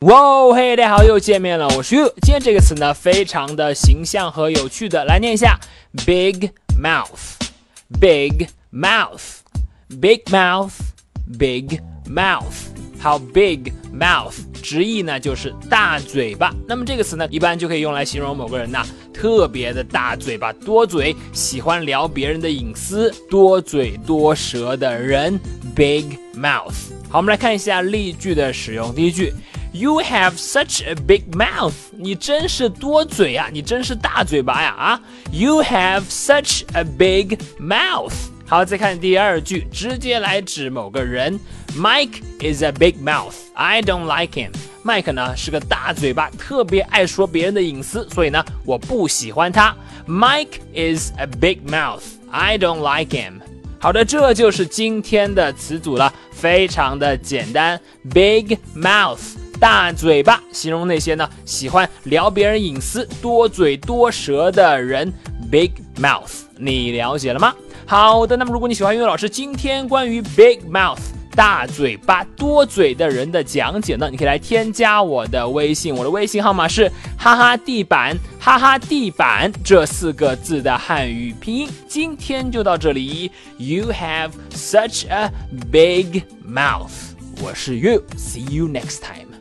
哇嘿，大家好，又见面了，我是 You。今天这个词呢，非常的形象和有趣的，来念一下：big mouth，big mouth，big mouth，big mouth。好，big mouth，直译呢就是大嘴巴。那么这个词呢，一般就可以用来形容某个人呐，特别的大嘴巴，多嘴，喜欢聊别人的隐私，多嘴多舌的人，big mouth。好，我们来看一下例句的使用。第一句。You have such a big mouth，你真是多嘴啊，你真是大嘴巴呀啊！You have such a big mouth。好，再看第二句，直接来指某个人。Mike is a big mouth. I don't like him. Mike 呢是个大嘴巴，特别爱说别人的隐私，所以呢我不喜欢他。Mike is a big mouth. I don't like him. 好的，这就是今天的词组了，非常的简单。Big mouth。 大嘴巴形容那些呢喜欢聊别人隐私、多嘴多舌的人，big mouth，你了解了吗？好的，那么如果你喜欢英语老师今天关于 big mouth 大嘴巴多嘴的人的讲解呢，你可以来添加我的微信，我的微信号码是哈哈地板哈哈地板这四个字的汉语拼音。今天就到这里，You have such a big mouth，我是 You，see you next time。